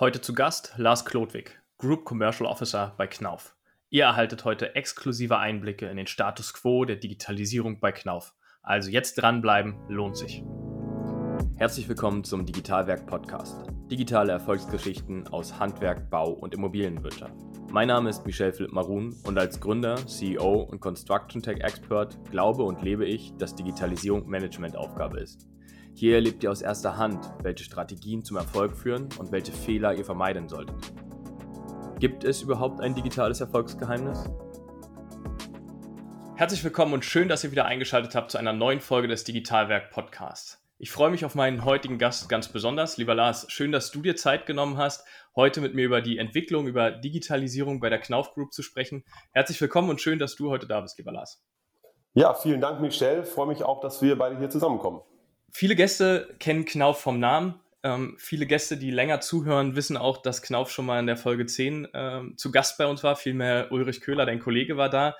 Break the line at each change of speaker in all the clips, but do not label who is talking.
Heute zu Gast Lars Klodwig, Group Commercial Officer bei Knauf. Ihr erhaltet heute exklusive Einblicke in den Status quo der Digitalisierung bei Knauf. Also jetzt dranbleiben, lohnt sich.
Herzlich willkommen zum Digitalwerk Podcast. Digitale Erfolgsgeschichten aus Handwerk, Bau und Immobilienwirtschaft. Mein Name ist Michel Philipp Marun und als Gründer, CEO und Construction Tech Expert glaube und lebe ich, dass Digitalisierung Managementaufgabe ist. Hier erlebt ihr aus erster Hand, welche Strategien zum Erfolg führen und welche Fehler ihr vermeiden solltet. Gibt es überhaupt ein digitales Erfolgsgeheimnis?
Herzlich willkommen und schön, dass ihr wieder eingeschaltet habt zu einer neuen Folge des Digitalwerk Podcasts. Ich freue mich auf meinen heutigen Gast ganz besonders. Lieber Lars, schön, dass du dir Zeit genommen hast, heute mit mir über die Entwicklung, über Digitalisierung bei der Knauf Group zu sprechen. Herzlich willkommen und schön, dass du heute da bist, lieber Lars.
Ja, vielen Dank, Michelle. Ich freue mich auch, dass wir beide hier zusammenkommen.
Viele Gäste kennen Knauf vom Namen. Ähm, viele Gäste, die länger zuhören, wissen auch, dass Knauf schon mal in der Folge 10 ähm, zu Gast bei uns war. Vielmehr Ulrich Köhler, dein Kollege, war da.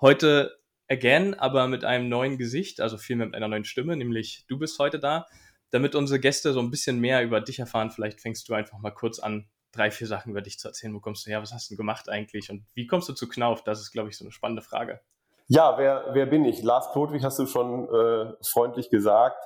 Heute again, aber mit einem neuen Gesicht, also vielmehr mit einer neuen Stimme, nämlich du bist heute da. Damit unsere Gäste so ein bisschen mehr über dich erfahren, vielleicht fängst du einfach mal kurz an, drei, vier Sachen über dich zu erzählen. Wo kommst du her? Was hast du gemacht eigentlich? Und wie kommst du zu Knauf? Das ist, glaube ich, so eine spannende Frage.
Ja, wer, wer bin ich? Lars Klodwig hast du schon äh, freundlich gesagt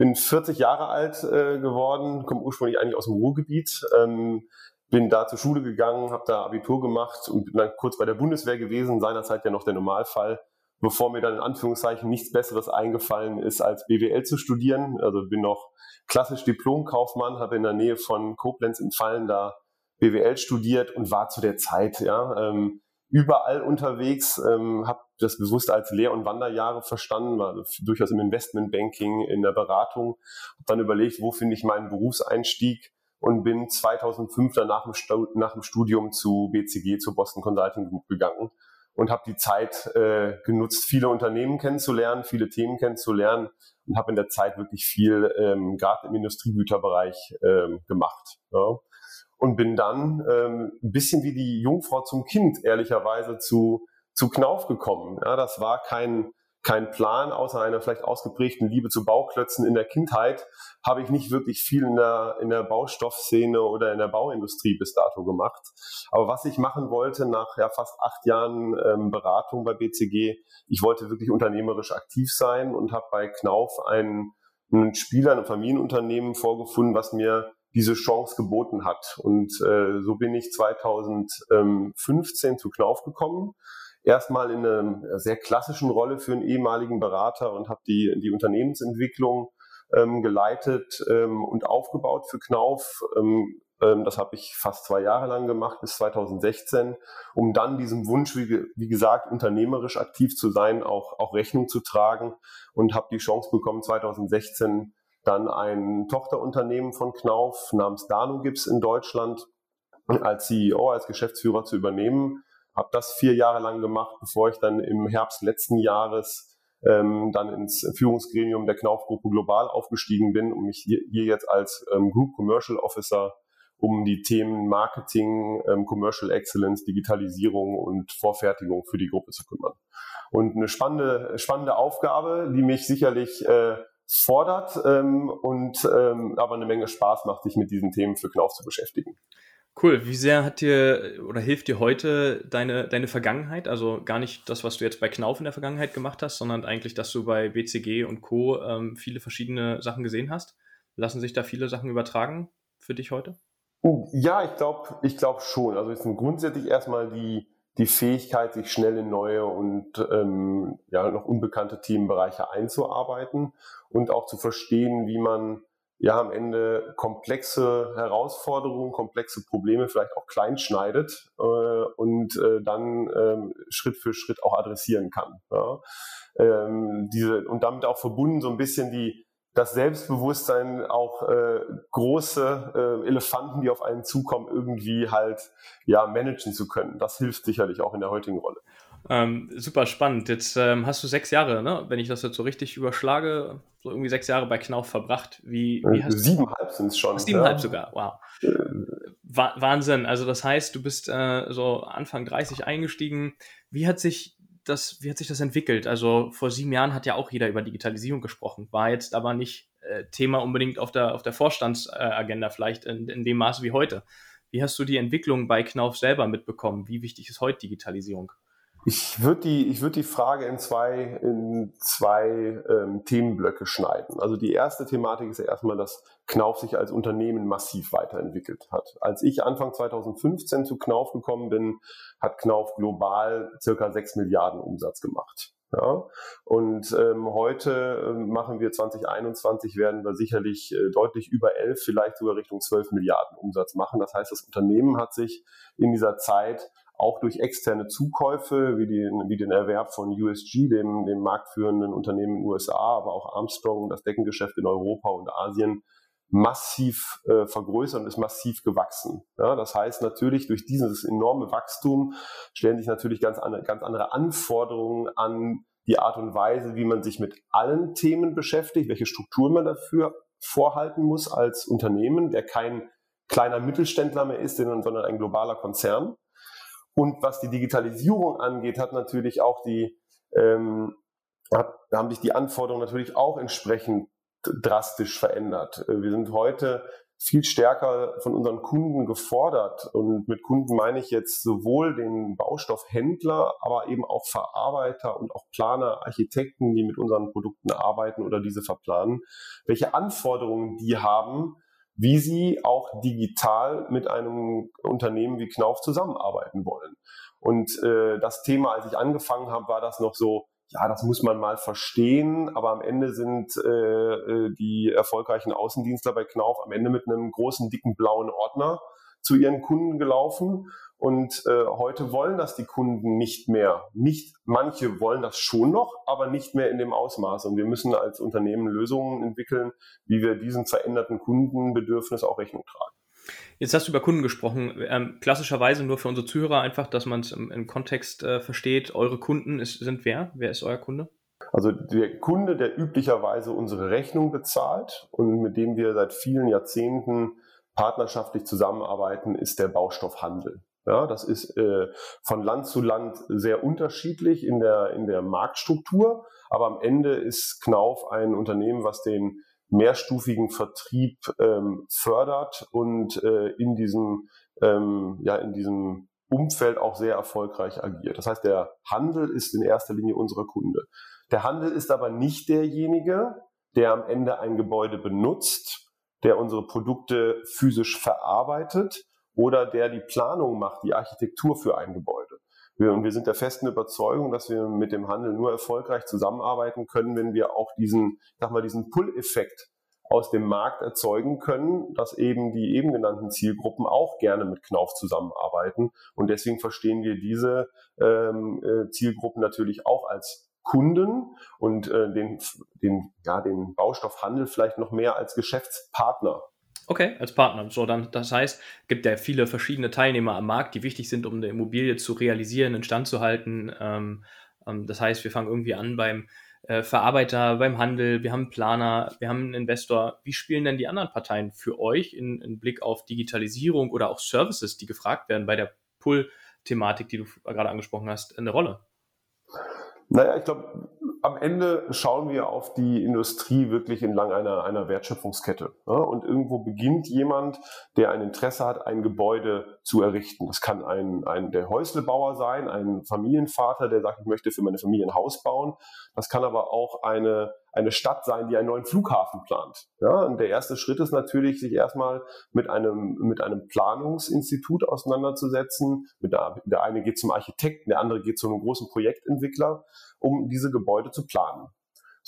bin 40 Jahre alt äh, geworden, komme ursprünglich eigentlich aus dem Ruhrgebiet, ähm, bin da zur Schule gegangen, habe da Abitur gemacht und bin dann kurz bei der Bundeswehr gewesen, seinerzeit ja noch der Normalfall, bevor mir dann in Anführungszeichen nichts Besseres eingefallen ist, als BWL zu studieren. Also bin noch klassisch Diplomkaufmann, habe in der Nähe von Koblenz in Fallen da BWL studiert und war zu der Zeit ja ähm, überall unterwegs, ähm, habe das bewusst als Lehr- und Wanderjahre verstanden, war durchaus im Investmentbanking, in der Beratung, habe dann überlegt, wo finde ich meinen Berufseinstieg und bin 2005 dann nach dem, nach dem Studium zu BCG, zu Boston Consulting Group gegangen und habe die Zeit äh, genutzt, viele Unternehmen kennenzulernen, viele Themen kennenzulernen und habe in der Zeit wirklich viel ähm, gerade im Industriegüterbereich ähm, gemacht. Ja und bin dann ähm, ein bisschen wie die Jungfrau zum Kind ehrlicherweise zu, zu Knauf gekommen. Ja, das war kein, kein Plan, außer einer vielleicht ausgeprägten Liebe zu Bauklötzen in der Kindheit, habe ich nicht wirklich viel in der, in der Baustoffszene oder in der Bauindustrie bis dato gemacht. Aber was ich machen wollte nach ja, fast acht Jahren ähm, Beratung bei BCG, ich wollte wirklich unternehmerisch aktiv sein und habe bei Knauf einen, einen Spieler, ein Familienunternehmen vorgefunden, was mir diese Chance geboten hat. Und äh, so bin ich 2015 zu Knauf gekommen. Erstmal in einer sehr klassischen Rolle für einen ehemaligen Berater und habe die, die Unternehmensentwicklung ähm, geleitet ähm, und aufgebaut für Knauf. Ähm, ähm, das habe ich fast zwei Jahre lang gemacht, bis 2016, um dann diesem Wunsch, wie, wie gesagt, unternehmerisch aktiv zu sein, auch, auch Rechnung zu tragen und habe die Chance bekommen, 2016 dann ein Tochterunternehmen von Knauf namens Dano Gips in Deutschland als CEO, als Geschäftsführer zu übernehmen. Habe das vier Jahre lang gemacht, bevor ich dann im Herbst letzten Jahres ähm, dann ins Führungsgremium der Knauf-Gruppe global aufgestiegen bin und mich hier, hier jetzt als ähm, Group Commercial Officer um die Themen Marketing, ähm, Commercial Excellence, Digitalisierung und Vorfertigung für die Gruppe zu kümmern. Und eine spannende, spannende Aufgabe, die mich sicherlich äh, fordert ähm, und ähm, aber eine Menge Spaß macht, sich mit diesen Themen für Knauf zu beschäftigen.
Cool. Wie sehr hat dir oder hilft dir heute deine, deine Vergangenheit? Also gar nicht das, was du jetzt bei Knauf in der Vergangenheit gemacht hast, sondern eigentlich, dass du bei BCG und Co. Ähm, viele verschiedene Sachen gesehen hast. Lassen sich da viele Sachen übertragen für dich heute?
Ja, ich glaube ich glaub schon. Also es sind grundsätzlich erstmal die, die Fähigkeit, sich schnell in neue und ähm, ja, noch unbekannte Themenbereiche einzuarbeiten und auch zu verstehen, wie man ja am Ende komplexe Herausforderungen, komplexe Probleme vielleicht auch klein schneidet äh, und äh, dann äh, Schritt für Schritt auch adressieren kann. Ja. Ähm, diese, und damit auch verbunden so ein bisschen die das Selbstbewusstsein, auch äh, große äh, Elefanten, die auf einen zukommen, irgendwie halt ja managen zu können. Das hilft sicherlich auch in der heutigen Rolle.
Ähm, super spannend. Jetzt ähm, hast du sechs Jahre, ne? wenn ich das jetzt so richtig überschlage, so irgendwie sechs Jahre bei Knauf verbracht. Wie, wie
hast Siebenhalb sind es schon.
Siebenhalb ja. sogar, wow. Äh. Wahnsinn. Also das heißt, du bist äh, so Anfang 30 eingestiegen. Wie hat sich das, wie hat sich das entwickelt? Also vor sieben Jahren hat ja auch jeder über Digitalisierung gesprochen, war jetzt aber nicht äh, Thema unbedingt auf der, auf der Vorstandsagenda, vielleicht in, in dem Maße wie heute. Wie hast du die Entwicklung bei Knauf selber mitbekommen? Wie wichtig ist heute Digitalisierung?
Ich würde die, ich würde die Frage in zwei, in zwei ähm, Themenblöcke schneiden. Also die erste Thematik ist ja erstmal, dass Knauf sich als Unternehmen massiv weiterentwickelt hat. Als ich Anfang 2015 zu Knauf gekommen bin, hat Knauf global circa 6 Milliarden Umsatz gemacht. Ja, und ähm, heute äh, machen wir 2021, werden wir sicherlich äh, deutlich über 11, vielleicht sogar Richtung 12 Milliarden Umsatz machen. Das heißt, das Unternehmen hat sich in dieser Zeit auch durch externe Zukäufe, wie, die, wie den Erwerb von USG, dem, dem marktführenden Unternehmen in den USA, aber auch Armstrong, das Deckengeschäft in Europa und Asien, massiv äh, vergrößert und ist massiv gewachsen. Ja, das heißt natürlich, durch dieses enorme Wachstum stellen sich natürlich ganz, andere, ganz andere Anforderungen an die Art und Weise, wie man sich mit allen Themen beschäftigt, welche Strukturen man dafür vorhalten muss als Unternehmen, der kein kleiner Mittelständler mehr ist, sondern ein globaler Konzern. Und was die Digitalisierung angeht, hat natürlich auch die, ähm, hat, haben sich die Anforderungen natürlich auch entsprechend drastisch verändert. Äh, wir sind heute viel stärker von unseren Kunden gefordert. Und mit Kunden meine ich jetzt sowohl den Baustoffhändler, aber eben auch Verarbeiter und auch Planer, Architekten, die mit unseren Produkten arbeiten oder diese verplanen, welche Anforderungen die haben, wie sie auch digital mit einem Unternehmen wie Knauf zusammenarbeiten wollen. Und äh, das Thema, als ich angefangen habe, war das noch so, ja, das muss man mal verstehen, aber am Ende sind äh, äh, die erfolgreichen Außendienstler bei Knauf am Ende mit einem großen, dicken blauen Ordner zu ihren Kunden gelaufen. Und äh, heute wollen das die Kunden nicht mehr. Nicht, manche wollen das schon noch, aber nicht mehr in dem Ausmaß. Und wir müssen als Unternehmen Lösungen entwickeln, wie wir diesem veränderten Kundenbedürfnis auch Rechnung tragen.
Jetzt hast du über Kunden gesprochen. Ähm, klassischerweise nur für unsere Zuhörer einfach, dass man es im, im, Kontext äh, versteht. Eure Kunden ist, sind wer? Wer ist euer Kunde?
Also der Kunde, der üblicherweise unsere Rechnung bezahlt und mit dem wir seit vielen Jahrzehnten partnerschaftlich zusammenarbeiten, ist der Baustoffhandel. Ja, das ist äh, von Land zu Land sehr unterschiedlich in der, in der Marktstruktur, aber am Ende ist Knauf ein Unternehmen, was den mehrstufigen Vertrieb ähm, fördert und äh, in diesem ähm, ja in diesem Umfeld auch sehr erfolgreich agiert. Das heißt, der Handel ist in erster Linie unsere Kunde. Der Handel ist aber nicht derjenige, der am Ende ein Gebäude benutzt, der unsere Produkte physisch verarbeitet oder der die Planung macht, die Architektur für ein Gebäude. Wir, und wir sind der festen Überzeugung, dass wir mit dem Handel nur erfolgreich zusammenarbeiten können, wenn wir auch diesen, sag mal, diesen Pull-Effekt aus dem Markt erzeugen können, dass eben die eben genannten Zielgruppen auch gerne mit Knauf zusammenarbeiten. Und deswegen verstehen wir diese ähm, äh, Zielgruppen natürlich auch als Kunden und äh, den, den, ja, den Baustoffhandel vielleicht noch mehr als Geschäftspartner
Okay, als Partner. So, dann, das heißt, gibt ja viele verschiedene Teilnehmer am Markt, die wichtig sind, um eine Immobilie zu realisieren, instand zu halten. Ähm, ähm, das heißt, wir fangen irgendwie an beim äh, Verarbeiter, beim Handel, wir haben einen Planer, wir haben einen Investor. Wie spielen denn die anderen Parteien für euch in, in Blick auf Digitalisierung oder auch Services, die gefragt werden bei der Pull-Thematik, die du gerade angesprochen hast, eine Rolle?
Naja, ich glaube, am Ende schauen wir auf die Industrie wirklich entlang einer, einer Wertschöpfungskette. Ja? Und irgendwo beginnt jemand, der ein Interesse hat, ein Gebäude zu errichten. Das kann ein, ein der Häuslebauer sein, ein Familienvater, der sagt, ich möchte für meine Familie ein Haus bauen. Das kann aber auch eine, eine Stadt sein, die einen neuen Flughafen plant. Ja, und der erste Schritt ist natürlich, sich erstmal mit einem, mit einem Planungsinstitut auseinanderzusetzen. Mit der, der eine geht zum Architekten, der andere geht zu einem großen Projektentwickler, um diese Gebäude zu planen.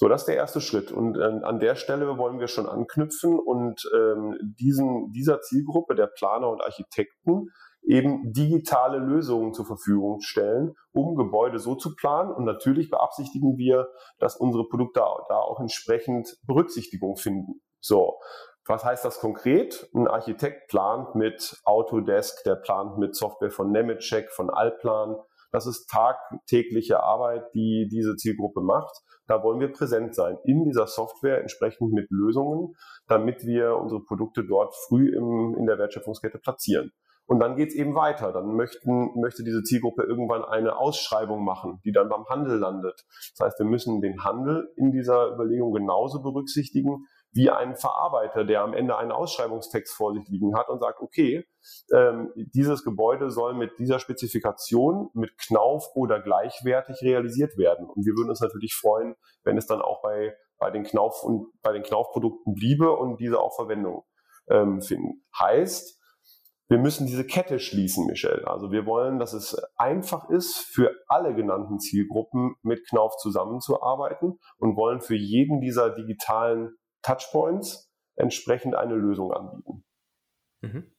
So, das ist der erste Schritt. Und äh, an der Stelle wollen wir schon anknüpfen und ähm, diesen, dieser Zielgruppe der Planer und Architekten eben digitale Lösungen zur Verfügung stellen, um Gebäude so zu planen. Und natürlich beabsichtigen wir, dass unsere Produkte da auch entsprechend Berücksichtigung finden. So. Was heißt das konkret? Ein Architekt plant mit Autodesk, der plant mit Software von Nemetschek, von Allplan. Das ist tagtägliche Arbeit, die diese Zielgruppe macht. Da wollen wir präsent sein in dieser Software entsprechend mit Lösungen, damit wir unsere Produkte dort früh im, in der Wertschöpfungskette platzieren. Und dann geht's eben weiter. Dann möchten, möchte diese Zielgruppe irgendwann eine Ausschreibung machen, die dann beim Handel landet. Das heißt, wir müssen den Handel in dieser Überlegung genauso berücksichtigen wie ein Verarbeiter, der am Ende einen Ausschreibungstext vor sich liegen hat und sagt, okay, ähm, dieses Gebäude soll mit dieser Spezifikation, mit Knauf oder gleichwertig realisiert werden. Und wir würden uns natürlich freuen, wenn es dann auch bei, bei den Knauf und bei den Knaufprodukten bliebe und diese auch Verwendung ähm, finden. Heißt, wir müssen diese Kette schließen, Michel. Also wir wollen, dass es einfach ist, für alle genannten Zielgruppen mit Knauf zusammenzuarbeiten und wollen für jeden dieser digitalen Touchpoints entsprechend eine Lösung anbieten.
Mhm.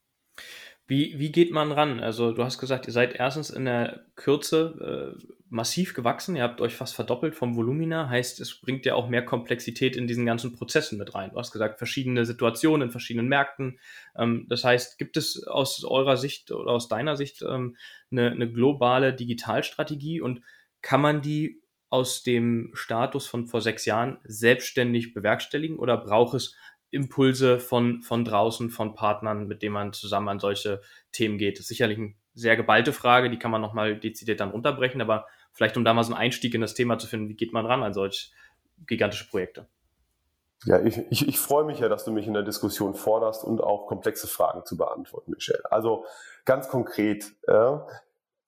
Wie, wie geht man ran? Also du hast gesagt, ihr seid erstens in der Kürze äh, massiv gewachsen, ihr habt euch fast verdoppelt vom Volumina, heißt, es bringt ja auch mehr Komplexität in diesen ganzen Prozessen mit rein. Du hast gesagt, verschiedene Situationen in verschiedenen Märkten. Ähm, das heißt, gibt es aus eurer Sicht oder aus deiner Sicht ähm, eine, eine globale Digitalstrategie und kann man die aus dem Status von vor sechs Jahren selbstständig bewerkstelligen oder braucht es Impulse von, von draußen, von Partnern, mit denen man zusammen an solche Themen geht? Das ist sicherlich eine sehr geballte Frage, die kann man nochmal dezidiert dann runterbrechen, aber vielleicht um da mal so einen Einstieg in das Thema zu finden, wie geht man ran an solche gigantische Projekte?
Ja, ich, ich, ich freue mich ja, dass du mich in der Diskussion forderst und auch komplexe Fragen zu beantworten, Michelle. Also ganz konkret, äh,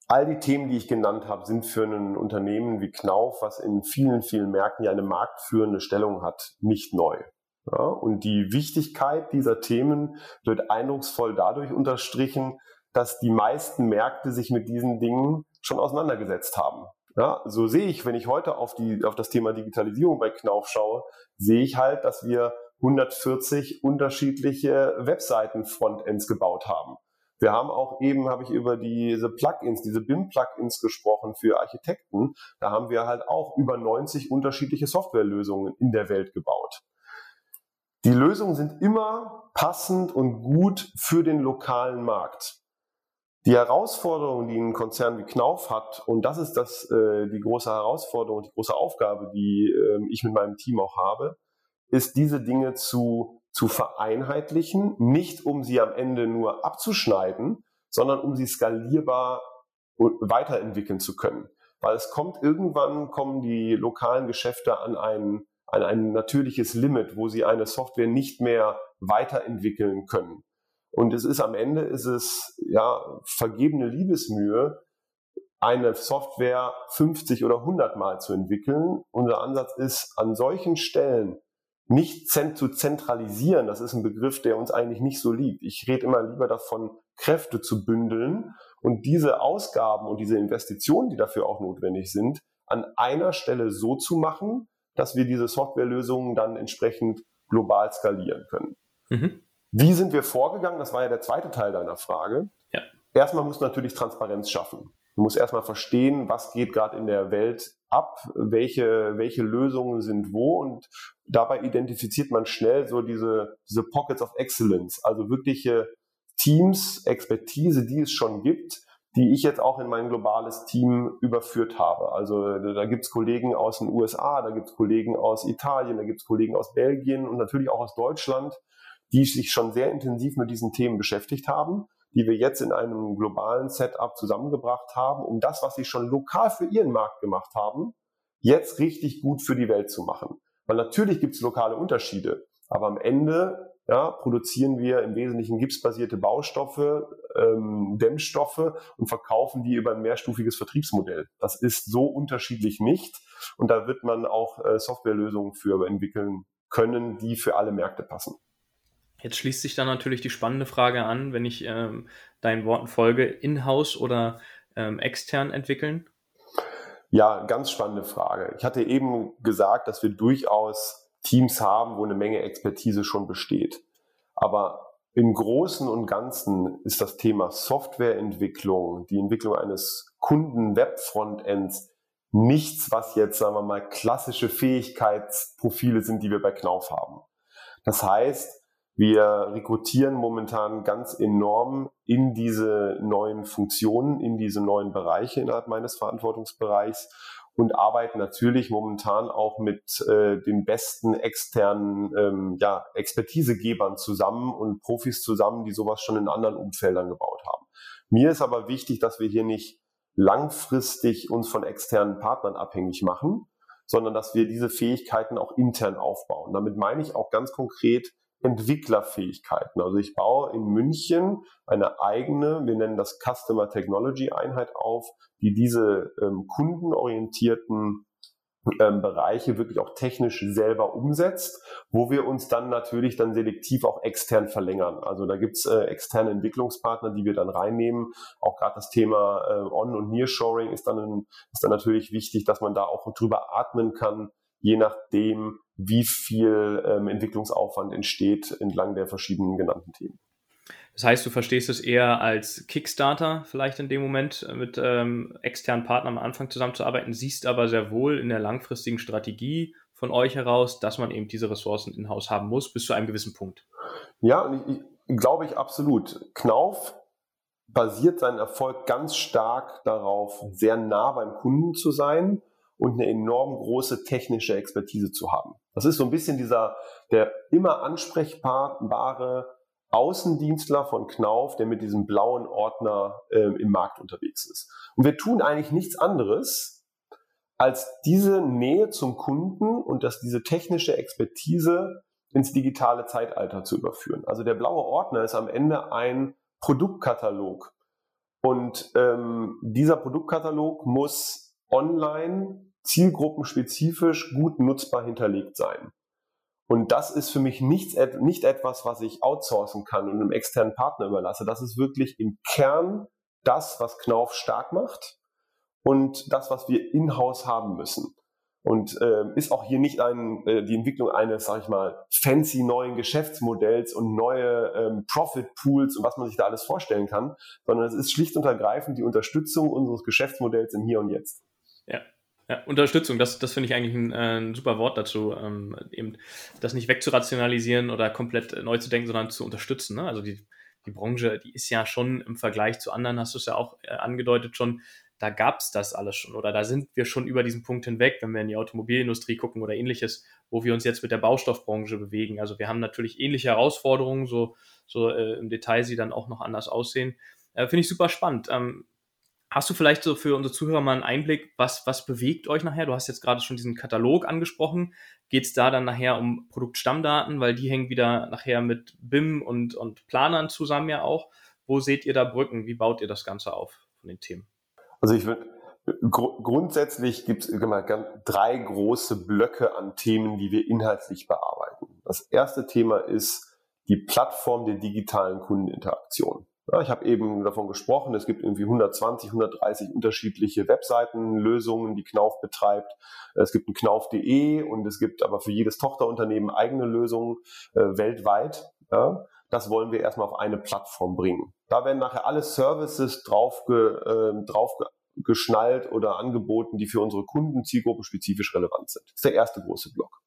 all die Themen, die ich genannt habe, sind für ein Unternehmen wie Knauf, was in vielen, vielen Märkten ja eine marktführende Stellung hat, nicht neu. Ja, und die Wichtigkeit dieser Themen wird eindrucksvoll dadurch unterstrichen, dass die meisten Märkte sich mit diesen Dingen schon auseinandergesetzt haben. Ja, so sehe ich, wenn ich heute auf, die, auf das Thema Digitalisierung bei Knauf schaue, sehe ich halt, dass wir 140 unterschiedliche Webseiten-Frontends gebaut haben. Wir haben auch eben, habe ich über diese Plugins, diese BIM-Plugins gesprochen für Architekten. Da haben wir halt auch über 90 unterschiedliche Softwarelösungen in der Welt gebaut. Die Lösungen sind immer passend und gut für den lokalen Markt. Die Herausforderung, die ein Konzern wie Knauf hat, und das ist das, äh, die große Herausforderung, die große Aufgabe, die äh, ich mit meinem Team auch habe, ist diese Dinge zu zu vereinheitlichen, nicht um sie am Ende nur abzuschneiden, sondern um sie skalierbar weiterentwickeln zu können. Weil es kommt irgendwann, kommen die lokalen Geschäfte an ein, an ein natürliches Limit, wo sie eine Software nicht mehr weiterentwickeln können. Und es ist am Ende, ist es ja vergebene Liebesmühe, eine Software 50 oder 100 Mal zu entwickeln. Unser Ansatz ist, an solchen Stellen nicht zu zentralisieren, das ist ein Begriff, der uns eigentlich nicht so liegt. Ich rede immer lieber davon, Kräfte zu bündeln und diese Ausgaben und diese Investitionen, die dafür auch notwendig sind, an einer Stelle so zu machen, dass wir diese Softwarelösungen dann entsprechend global skalieren können. Mhm. Wie sind wir vorgegangen? Das war ja der zweite Teil deiner Frage. Ja. Erstmal muss natürlich Transparenz schaffen. Du musst erstmal verstehen, was geht gerade in der Welt ab, welche, welche Lösungen sind wo und dabei identifiziert man schnell so diese, diese Pockets of Excellence, also wirkliche Teams, Expertise, die es schon gibt, die ich jetzt auch in mein globales Team überführt habe. Also da gibt es Kollegen aus den USA, da gibt es Kollegen aus Italien, da gibt es Kollegen aus Belgien und natürlich auch aus Deutschland, die sich schon sehr intensiv mit diesen Themen beschäftigt haben die wir jetzt in einem globalen Setup zusammengebracht haben, um das, was sie schon lokal für ihren Markt gemacht haben, jetzt richtig gut für die Welt zu machen. Weil natürlich gibt es lokale Unterschiede, aber am Ende ja, produzieren wir im Wesentlichen gipsbasierte Baustoffe, ähm, Dämmstoffe und verkaufen die über ein mehrstufiges Vertriebsmodell. Das ist so unterschiedlich nicht und da wird man auch äh, Softwarelösungen für entwickeln können, die für alle Märkte passen.
Jetzt schließt sich dann natürlich die spannende Frage an, wenn ich ähm, deinen Worten folge, in-house oder ähm, extern entwickeln?
Ja, ganz spannende Frage. Ich hatte eben gesagt, dass wir durchaus Teams haben, wo eine Menge Expertise schon besteht. Aber im Großen und Ganzen ist das Thema Softwareentwicklung, die Entwicklung eines Kunden-Web-Frontends nichts, was jetzt, sagen wir mal, klassische Fähigkeitsprofile sind, die wir bei Knauf haben. Das heißt, wir rekrutieren momentan ganz enorm in diese neuen Funktionen, in diese neuen Bereiche innerhalb meines Verantwortungsbereichs und arbeiten natürlich momentan auch mit äh, den besten externen ähm, ja, Expertisegebern zusammen und Profis zusammen, die sowas schon in anderen Umfeldern gebaut haben. Mir ist aber wichtig, dass wir hier nicht langfristig uns von externen Partnern abhängig machen, sondern dass wir diese Fähigkeiten auch intern aufbauen. Damit meine ich auch ganz konkret Entwicklerfähigkeiten. Also ich baue in München eine eigene, wir nennen das Customer Technology Einheit auf, die diese ähm, kundenorientierten ähm, Bereiche wirklich auch technisch selber umsetzt, wo wir uns dann natürlich dann selektiv auch extern verlängern. Also da gibt's äh, externe Entwicklungspartner, die wir dann reinnehmen. Auch gerade das Thema äh, On- und Nearshoring ist dann, ein, ist dann natürlich wichtig, dass man da auch drüber atmen kann, je nachdem, wie viel ähm, Entwicklungsaufwand entsteht entlang der verschiedenen genannten Themen.
Das heißt, du verstehst es eher als Kickstarter vielleicht in dem Moment äh, mit ähm, externen Partnern am Anfang zusammenzuarbeiten, siehst aber sehr wohl in der langfristigen Strategie von euch heraus, dass man eben diese Ressourcen in-house haben muss, bis zu einem gewissen Punkt.
Ja, ich, ich, glaube ich absolut. Knauf basiert sein Erfolg ganz stark darauf, sehr nah beim Kunden zu sein und eine enorm große technische Expertise zu haben. Das ist so ein bisschen dieser, der immer ansprechbare Außendienstler von Knauf, der mit diesem blauen Ordner äh, im Markt unterwegs ist. Und wir tun eigentlich nichts anderes, als diese Nähe zum Kunden und dass diese technische Expertise ins digitale Zeitalter zu überführen. Also der blaue Ordner ist am Ende ein Produktkatalog. Und ähm, dieser Produktkatalog muss online zielgruppenspezifisch gut nutzbar hinterlegt sein. Und das ist für mich nichts, nicht etwas, was ich outsourcen kann und einem externen Partner überlasse. Das ist wirklich im Kern das, was Knauf stark macht und das, was wir in-house haben müssen. Und äh, ist auch hier nicht ein, äh, die Entwicklung eines, sag ich mal, fancy neuen Geschäftsmodells und neue ähm, Profit Pools und was man sich da alles vorstellen kann, sondern es ist schlicht und ergreifend die Unterstützung unseres Geschäftsmodells im Hier und Jetzt.
Ja, ja, Unterstützung, das, das finde ich eigentlich ein, äh, ein, super Wort dazu, ähm, eben das nicht wegzurationalisieren oder komplett neu zu denken, sondern zu unterstützen. Ne? Also die, die Branche, die ist ja schon im Vergleich zu anderen, hast du es ja auch äh, angedeutet schon, da gab es das alles schon oder da sind wir schon über diesen Punkt hinweg, wenn wir in die Automobilindustrie gucken oder ähnliches, wo wir uns jetzt mit der Baustoffbranche bewegen. Also wir haben natürlich ähnliche Herausforderungen, so, so äh, im Detail sie dann auch noch anders aussehen. Äh, Finde ich super spannend. Ähm, Hast du vielleicht so für unsere Zuhörer mal einen Einblick, was, was bewegt euch nachher? Du hast jetzt gerade schon diesen Katalog angesprochen. Geht es da dann nachher um Produktstammdaten, weil die hängen wieder nachher mit BIM und, und Planern zusammen ja auch. Wo seht ihr da Brücken? Wie baut ihr das Ganze auf von den Themen?
Also ich würde gr grundsätzlich gibt es drei große Blöcke an Themen, die wir inhaltlich bearbeiten. Das erste Thema ist die Plattform der digitalen Kundeninteraktion. Ja, ich habe eben davon gesprochen, es gibt irgendwie 120, 130 unterschiedliche Webseitenlösungen, die Knauf betreibt. Es gibt ein knauf.de und es gibt aber für jedes Tochterunternehmen eigene Lösungen äh, weltweit. Ja. Das wollen wir erstmal auf eine Plattform bringen. Da werden nachher alle Services drauf, äh, drauf geschnallt oder angeboten, die für unsere Kunden zielgruppenspezifisch relevant sind. Das ist der erste große Block.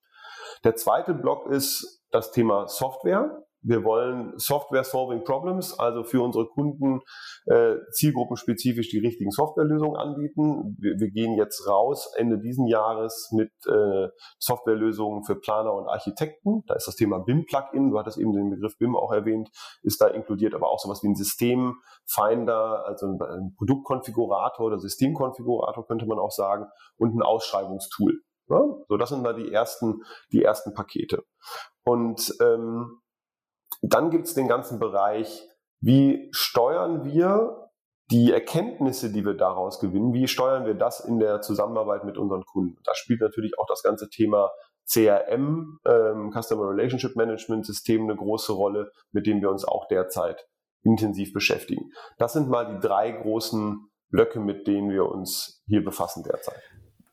Der zweite Block ist das Thema Software. Wir wollen Software Solving Problems, also für unsere Kunden äh, zielgruppenspezifisch die richtigen Softwarelösungen anbieten. Wir, wir, gehen jetzt raus Ende diesen Jahres mit äh, Softwarelösungen für Planer und Architekten. Da ist das Thema BIM-Plugin, du hattest eben den Begriff BIM auch erwähnt, ist da inkludiert, aber auch sowas wie ein Systemfinder, also ein, ein Produktkonfigurator oder Systemkonfigurator könnte man auch sagen, und ein Ausschreibungstool. Ja? So, das sind mal die ersten, die ersten Pakete. Und ähm, dann gibt es den ganzen Bereich, wie steuern wir die Erkenntnisse, die wir daraus gewinnen, wie steuern wir das in der Zusammenarbeit mit unseren Kunden? Da spielt natürlich auch das ganze Thema CRM, ähm, Customer Relationship Management System, eine große Rolle, mit dem wir uns auch derzeit intensiv beschäftigen. Das sind mal die drei großen Blöcke, mit denen wir uns hier befassen derzeit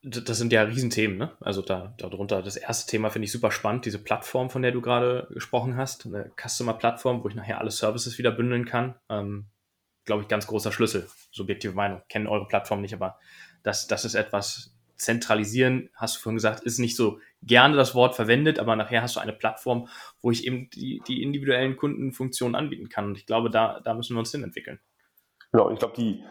das sind ja Riesenthemen, ne? Also da, darunter das erste Thema finde ich super spannend, diese Plattform, von der du gerade gesprochen hast, eine Customer-Plattform, wo ich nachher alle Services wieder bündeln kann. Ähm, Glaube ich, ganz großer Schlüssel. Subjektive Meinung. Kennen eure Plattform nicht, aber das, das ist etwas zentralisieren, hast du vorhin gesagt, ist nicht so gerne das Wort verwendet, aber nachher hast du eine Plattform, wo ich eben die, die individuellen Kundenfunktionen anbieten kann. Und ich glaube, da, da müssen wir uns hin entwickeln.
Genau, ich glaube, die,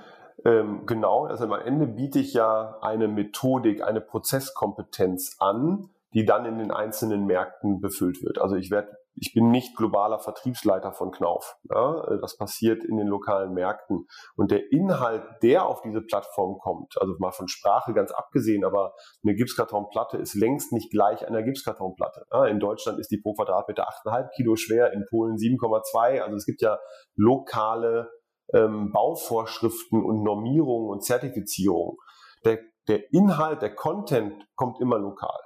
ähm, genau, also am Ende biete ich ja eine Methodik, eine Prozesskompetenz an, die dann in den einzelnen Märkten befüllt wird. Also ich werde ich bin nicht globaler Vertriebsleiter von Knauf. Ja? Das passiert in den lokalen Märkten. Und der Inhalt, der auf diese Plattform kommt, also mal von Sprache ganz abgesehen, aber eine Gipskartonplatte ist längst nicht gleich einer Gipskartonplatte. Ja? In Deutschland ist die pro Quadratmeter 8,5 Kilo schwer, in Polen 7,2. Also es gibt ja lokale ähm, Bauvorschriften und Normierungen und Zertifizierungen. Der, der Inhalt, der Content kommt immer lokal.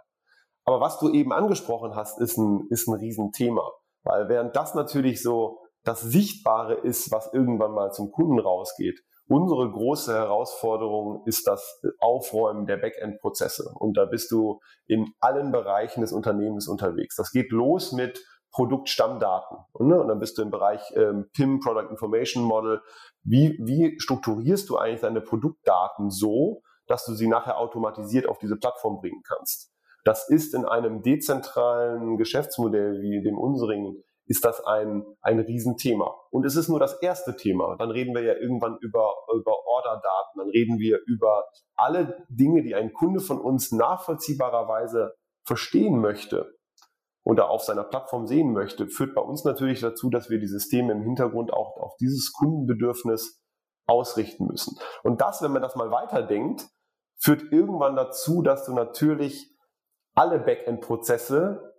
Aber was du eben angesprochen hast, ist ein, ist ein Riesenthema. Weil während das natürlich so das Sichtbare ist, was irgendwann mal zum Kunden rausgeht, unsere große Herausforderung ist das Aufräumen der Backend-Prozesse. Und da bist du in allen Bereichen des Unternehmens unterwegs. Das geht los mit Produktstammdaten. Ne? Und dann bist du im Bereich ähm, PIM, Product Information Model. Wie, wie strukturierst du eigentlich deine Produktdaten so, dass du sie nachher automatisiert auf diese Plattform bringen kannst? Das ist in einem dezentralen Geschäftsmodell wie dem unseren, ist das ein, ein Riesenthema. Und es ist nur das erste Thema. Dann reden wir ja irgendwann über, über Orderdaten, dann reden wir über alle Dinge, die ein Kunde von uns nachvollziehbarerweise verstehen möchte oder auf seiner Plattform sehen möchte, führt bei uns natürlich dazu, dass wir die Systeme im Hintergrund auch auf dieses Kundenbedürfnis ausrichten müssen. Und das, wenn man das mal weiterdenkt, führt irgendwann dazu, dass du natürlich alle Backend-Prozesse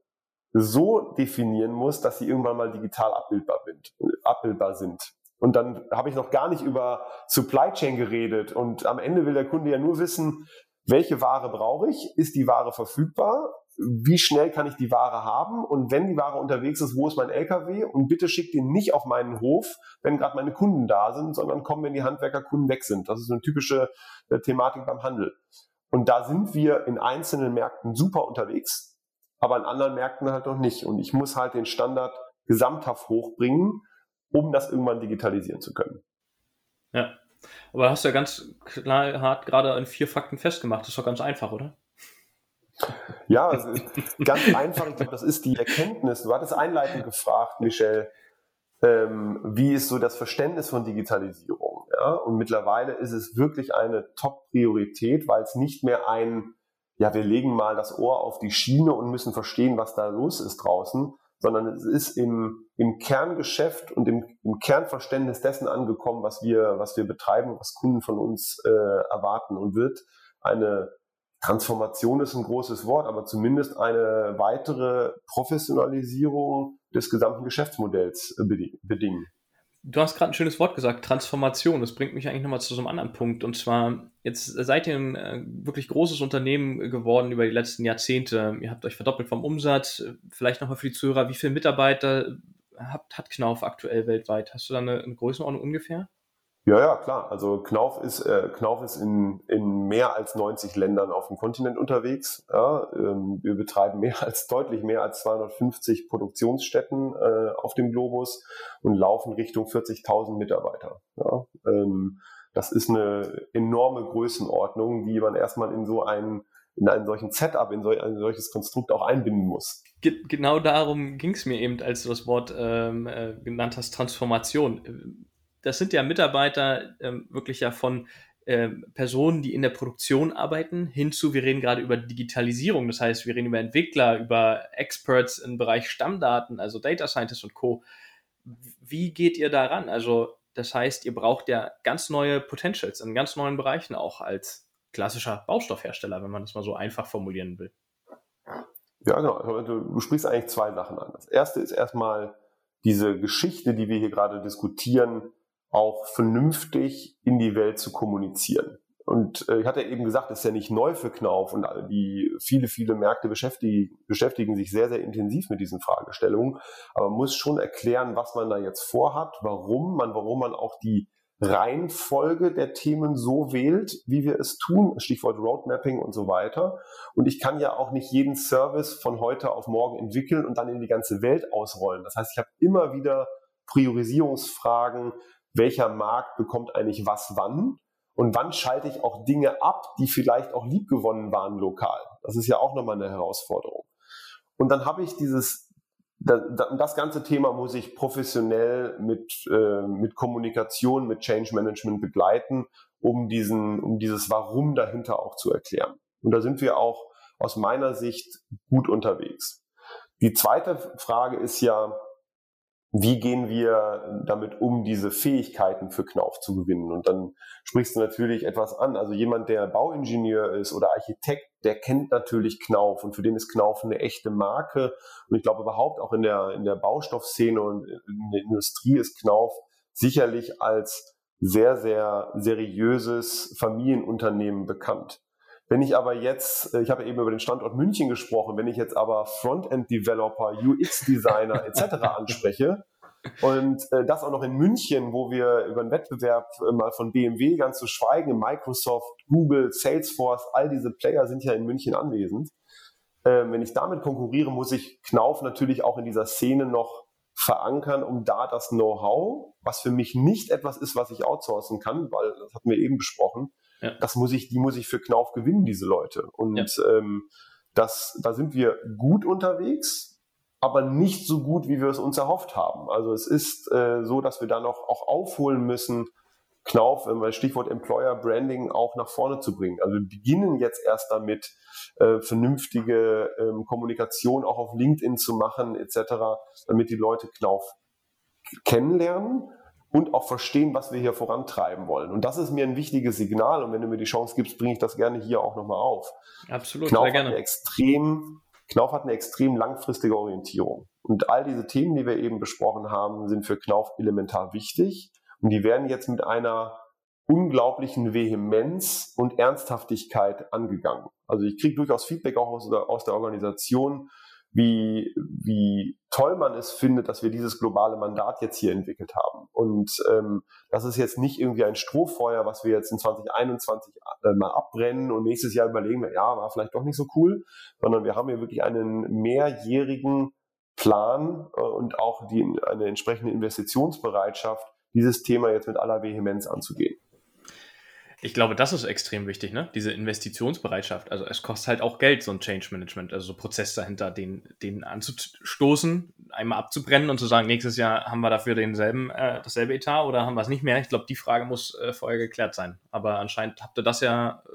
so definieren muss, dass sie irgendwann mal digital abbildbar sind. Und dann habe ich noch gar nicht über Supply Chain geredet. Und am Ende will der Kunde ja nur wissen, welche Ware brauche ich? Ist die Ware verfügbar? Wie schnell kann ich die Ware haben? Und wenn die Ware unterwegs ist, wo ist mein LKW? Und bitte schickt ihn nicht auf meinen Hof, wenn gerade meine Kunden da sind, sondern komm, wenn die Handwerkerkunden weg sind. Das ist eine typische äh, Thematik beim Handel. Und da sind wir in einzelnen Märkten super unterwegs, aber in anderen Märkten halt noch nicht. Und ich muss halt den Standard gesamthaft hochbringen, um das irgendwann digitalisieren zu können.
Ja, aber hast du ja ganz klar hart gerade in vier Fakten festgemacht. Das ist doch ganz einfach, oder?
Ja, ganz einfach. Ich glaube, das ist die Erkenntnis. Du hattest einleitend gefragt, Michel, ähm, wie ist so das Verständnis von Digitalisierung? Ja? Und mittlerweile ist es wirklich eine Top-Priorität, weil es nicht mehr ein, ja, wir legen mal das Ohr auf die Schiene und müssen verstehen, was da los ist draußen, sondern es ist im, im Kerngeschäft und im, im Kernverständnis dessen angekommen, was wir, was wir betreiben, was Kunden von uns äh, erwarten und wird eine Transformation ist ein großes Wort, aber zumindest eine weitere Professionalisierung des gesamten Geschäftsmodells äh, bedingen.
Du hast gerade ein schönes Wort gesagt, Transformation. Das bringt mich eigentlich nochmal zu so einem anderen Punkt. Und zwar, jetzt seid ihr ein äh, wirklich großes Unternehmen geworden über die letzten Jahrzehnte. Ihr habt euch verdoppelt vom Umsatz. Vielleicht nochmal für die Zuhörer, wie viele Mitarbeiter hat Knauf aktuell weltweit? Hast du da eine, eine Größenordnung ungefähr?
Ja, ja, klar. Also Knauf ist, äh, Knauf ist in, in mehr als 90 Ländern auf dem Kontinent unterwegs. Ja, ähm, wir betreiben mehr als deutlich mehr als 250 Produktionsstätten äh, auf dem Globus und laufen Richtung 40.000 Mitarbeiter. Ja, ähm, das ist eine enorme Größenordnung, die man erstmal in so einen in einen solchen Setup, in ein solches Konstrukt auch einbinden muss.
Genau darum ging es mir eben, als du das Wort ähm, äh, genannt hast, Transformation das sind ja Mitarbeiter ähm, wirklich ja von ähm, Personen, die in der Produktion arbeiten, hinzu, wir reden gerade über Digitalisierung, das heißt, wir reden über Entwickler, über Experts im Bereich Stammdaten, also Data Scientists und Co. Wie geht ihr daran? Also, das heißt, ihr braucht ja ganz neue Potentials in ganz neuen Bereichen auch als klassischer Baustoffhersteller, wenn man das mal so einfach formulieren will.
Ja, genau. Also, du, du sprichst eigentlich zwei Sachen an. Das erste ist erstmal diese Geschichte, die wir hier gerade diskutieren, auch vernünftig in die Welt zu kommunizieren. Und äh, ich hatte eben gesagt, ist ja nicht neu für Knauf und die viele, viele Märkte beschäftigen, beschäftigen sich sehr, sehr intensiv mit diesen Fragestellungen. Aber man muss schon erklären, was man da jetzt vorhat, warum man, warum man auch die Reihenfolge der Themen so wählt, wie wir es tun, Stichwort Roadmapping und so weiter. Und ich kann ja auch nicht jeden Service von heute auf morgen entwickeln und dann in die ganze Welt ausrollen. Das heißt, ich habe immer wieder Priorisierungsfragen, welcher Markt bekommt eigentlich was wann und wann schalte ich auch Dinge ab, die vielleicht auch liebgewonnen waren lokal. Das ist ja auch nochmal eine Herausforderung. Und dann habe ich dieses, das ganze Thema muss ich professionell mit, äh, mit Kommunikation, mit Change Management begleiten, um diesen, um dieses Warum dahinter auch zu erklären. Und da sind wir auch aus meiner Sicht gut unterwegs. Die zweite Frage ist ja, wie gehen wir damit um, diese Fähigkeiten für Knauf zu gewinnen? Und dann sprichst du natürlich etwas an. Also jemand, der Bauingenieur ist oder Architekt, der kennt natürlich Knauf und für den ist Knauf eine echte Marke. Und ich glaube überhaupt auch in der, in der Baustoffszene und in der Industrie ist Knauf sicherlich als sehr, sehr seriöses Familienunternehmen bekannt. Wenn ich aber jetzt, äh, ich habe eben über den Standort München gesprochen, wenn ich jetzt aber Frontend-Developer, UX-Designer etc. anspreche und äh, das auch noch in München, wo wir über einen Wettbewerb äh, mal von BMW ganz zu schweigen, Microsoft, Google, Salesforce, all diese Player sind ja in München anwesend. Äh, wenn ich damit konkurriere, muss ich Knauf natürlich auch in dieser Szene noch verankern, um da das Know-how, was für mich nicht etwas ist, was ich outsourcen kann, weil das hatten wir eben besprochen, ja. Das muss ich, die muss ich für Knauf gewinnen, diese Leute. Und ja. ähm, das, da sind wir gut unterwegs, aber nicht so gut, wie wir es uns erhofft haben. Also es ist äh, so, dass wir da noch auch aufholen müssen, Knauf, wenn wir Stichwort Employer Branding auch nach vorne zu bringen. Also wir beginnen jetzt erst damit, äh, vernünftige ähm, Kommunikation auch auf LinkedIn zu machen, etc., damit die Leute Knauf kennenlernen und auch verstehen, was wir hier vorantreiben wollen. Und das ist mir ein wichtiges Signal. Und wenn du mir die Chance gibst, bringe ich das gerne hier auch nochmal auf.
Absolut,
Knauf
sehr gerne.
Hat eine extrem, Knauf hat eine extrem langfristige Orientierung. Und all diese Themen, die wir eben besprochen haben, sind für Knauf elementar wichtig. Und die werden jetzt mit einer unglaublichen Vehemenz und Ernsthaftigkeit angegangen. Also ich kriege durchaus Feedback auch aus der, aus der Organisation, wie, wie toll man es findet, dass wir dieses globale Mandat jetzt hier entwickelt haben. Und ähm, das ist jetzt nicht irgendwie ein Strohfeuer, was wir jetzt in 2021 äh, mal abbrennen und nächstes Jahr überlegen wir, ja, war vielleicht doch nicht so cool, sondern wir haben hier wirklich einen mehrjährigen Plan äh, und auch die, eine entsprechende Investitionsbereitschaft, dieses Thema jetzt mit aller Vehemenz anzugehen.
Ich glaube, das ist extrem wichtig, ne? Diese Investitionsbereitschaft. Also es kostet halt auch Geld, so ein Change Management, also so Prozess dahinter, den, den anzustoßen, einmal abzubrennen und zu sagen, nächstes Jahr haben wir dafür denselben, äh, dasselbe Etat oder haben wir es nicht mehr? Ich glaube, die Frage muss äh, vorher geklärt sein. Aber anscheinend habt ihr das ja äh,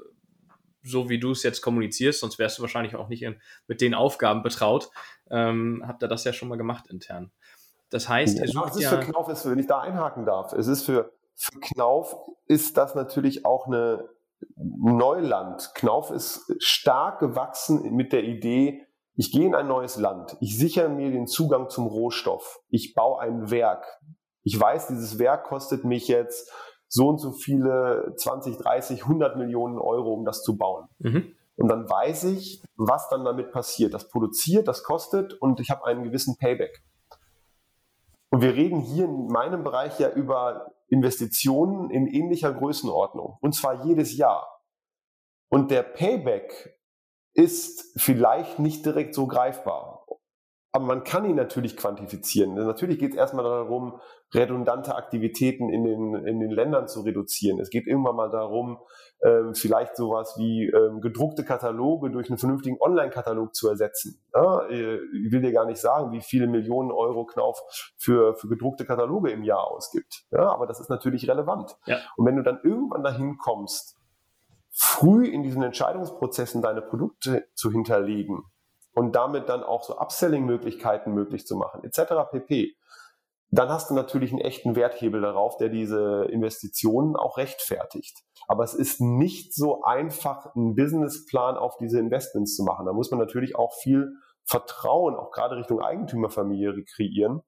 so, wie du es jetzt kommunizierst, sonst wärst du wahrscheinlich auch nicht in, mit den Aufgaben betraut. Ähm, habt ihr das ja schon mal gemacht intern. Das heißt,
sucht ja, es ist ja, für Knauf, wenn ich da einhaken darf, es ist für für Knauf ist das natürlich auch eine Neuland. Knauf ist stark gewachsen mit der Idee, ich gehe in ein neues Land, ich sichere mir den Zugang zum Rohstoff, ich baue ein Werk. Ich weiß, dieses Werk kostet mich jetzt so und so viele 20, 30, 100 Millionen Euro, um das zu bauen. Mhm. Und dann weiß ich, was dann damit passiert. Das produziert, das kostet und ich habe einen gewissen Payback. Und wir reden hier in meinem Bereich ja über Investitionen in ähnlicher Größenordnung. Und zwar jedes Jahr. Und der Payback ist vielleicht nicht direkt so greifbar. Aber man kann ihn natürlich quantifizieren. Natürlich geht es erstmal darum, redundante Aktivitäten in den, in den Ländern zu reduzieren. Es geht irgendwann mal darum, ähm, vielleicht sowas wie ähm, gedruckte Kataloge durch einen vernünftigen Online-Katalog zu ersetzen. Ja, äh, ich will dir gar nicht sagen, wie viele Millionen Euro Knauf für, für gedruckte Kataloge im Jahr ausgibt. Ja, aber das ist natürlich relevant. Ja. Und wenn du dann irgendwann dahin kommst, früh in diesen Entscheidungsprozessen deine Produkte zu hinterlegen, und damit dann auch so Upselling-Möglichkeiten möglich zu machen, etc. pp. Dann hast du natürlich einen echten Werthebel darauf, der diese Investitionen auch rechtfertigt. Aber es ist nicht so einfach, einen Businessplan auf diese Investments zu machen. Da muss man natürlich auch viel Vertrauen, auch gerade Richtung Eigentümerfamilie kreieren,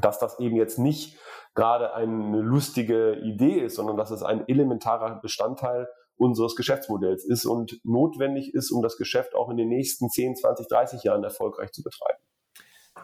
dass das eben jetzt nicht gerade eine lustige Idee ist, sondern dass es ein elementarer Bestandteil unseres Geschäftsmodells ist und notwendig ist, um das Geschäft auch in den nächsten 10, 20, 30 Jahren erfolgreich zu betreiben.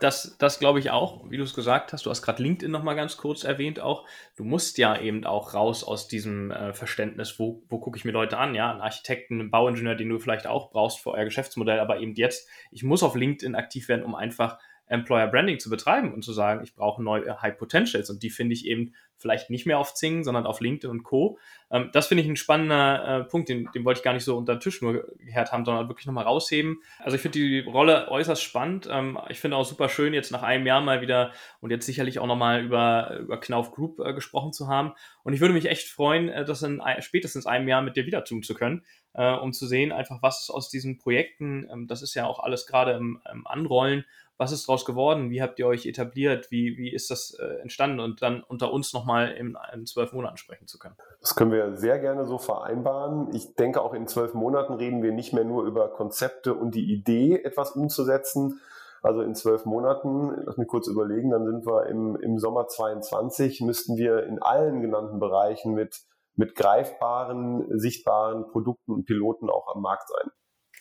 Das, das glaube ich auch, wie du es gesagt hast. Du hast gerade LinkedIn noch mal ganz kurz erwähnt auch. Du musst ja eben auch raus aus diesem äh, Verständnis, wo, wo gucke ich mir Leute an? Ja, einen Architekten, einen Bauingenieur, den du vielleicht auch brauchst für euer Geschäftsmodell, aber eben jetzt, ich muss auf LinkedIn aktiv werden, um einfach Employer Branding zu betreiben und zu sagen, ich brauche neue High Potentials und die finde ich eben vielleicht nicht mehr auf Zing, sondern auf LinkedIn und Co. Ähm, das finde ich ein spannender äh, Punkt, den, den wollte ich gar nicht so unter den Tisch nur gehört haben, sondern wirklich nochmal rausheben. Also ich finde die Rolle äußerst spannend. Ähm, ich finde auch super schön, jetzt nach einem Jahr mal wieder und jetzt sicherlich auch nochmal über, über Knauf Group äh, gesprochen zu haben. Und ich würde mich echt freuen, äh, das in spätestens einem Jahr mit dir wieder tun zu können, äh, um zu sehen, einfach was aus diesen Projekten, ähm, das ist ja auch alles gerade im, im Anrollen, Was ist daraus geworden? Wie habt ihr euch etabliert? Wie, wie ist das äh, entstanden? Und dann unter uns nochmal in, in zwölf Monaten sprechen zu können.
Das können wir sehr gerne so vereinbaren. Ich denke, auch in zwölf Monaten reden wir nicht mehr nur über Konzepte und die Idee, etwas umzusetzen. Also in zwölf Monaten, lass mich kurz überlegen, dann sind wir im, im Sommer 22, müssten wir in allen genannten Bereichen mit, mit greifbaren, sichtbaren Produkten und Piloten auch am Markt sein.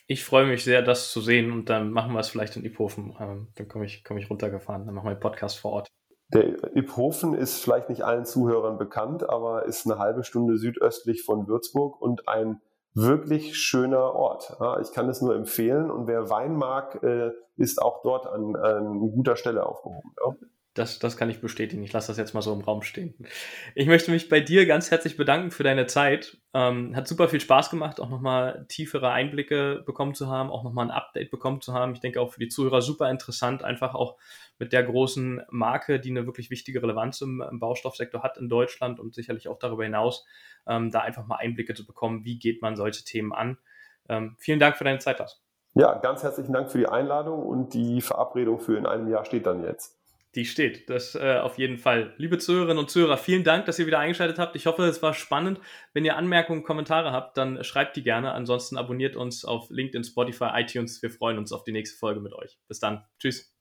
Ich freue mich sehr, das zu sehen und dann machen wir es vielleicht in Iphofen. Ähm, dann komme ich, komm ich runtergefahren, dann machen wir einen Podcast vor Ort.
Der Iphofen ist vielleicht nicht allen Zuhörern bekannt, aber ist eine halbe Stunde südöstlich von Würzburg und ein wirklich schöner Ort. Ich kann es nur empfehlen und wer Wein mag, äh, ist auch dort an, an guter Stelle aufgehoben.
Das, das kann ich bestätigen. Ich lasse das jetzt mal so im Raum stehen. Ich möchte mich bei dir ganz herzlich bedanken für deine Zeit. Ähm, hat super viel Spaß gemacht, auch nochmal tiefere Einblicke bekommen zu haben, auch nochmal ein Update bekommen zu haben. Ich denke auch für die Zuhörer super interessant, einfach auch mit der großen Marke, die eine wirklich wichtige Relevanz im, im Baustoffsektor hat in Deutschland und sicherlich auch darüber hinaus, ähm, da einfach mal Einblicke zu bekommen, wie geht man solche Themen an. Ähm, vielen Dank für deine Zeit, Lars.
Ja, ganz herzlichen Dank für die Einladung und die Verabredung für in einem Jahr steht dann jetzt.
Die steht, das äh, auf jeden Fall. Liebe Zuhörerinnen und Zuhörer, vielen Dank, dass ihr wieder eingeschaltet habt. Ich hoffe, es war spannend. Wenn ihr Anmerkungen, Kommentare habt, dann schreibt die gerne. Ansonsten abonniert uns auf LinkedIn, Spotify, iTunes. Wir freuen uns auf die nächste Folge mit euch. Bis dann. Tschüss.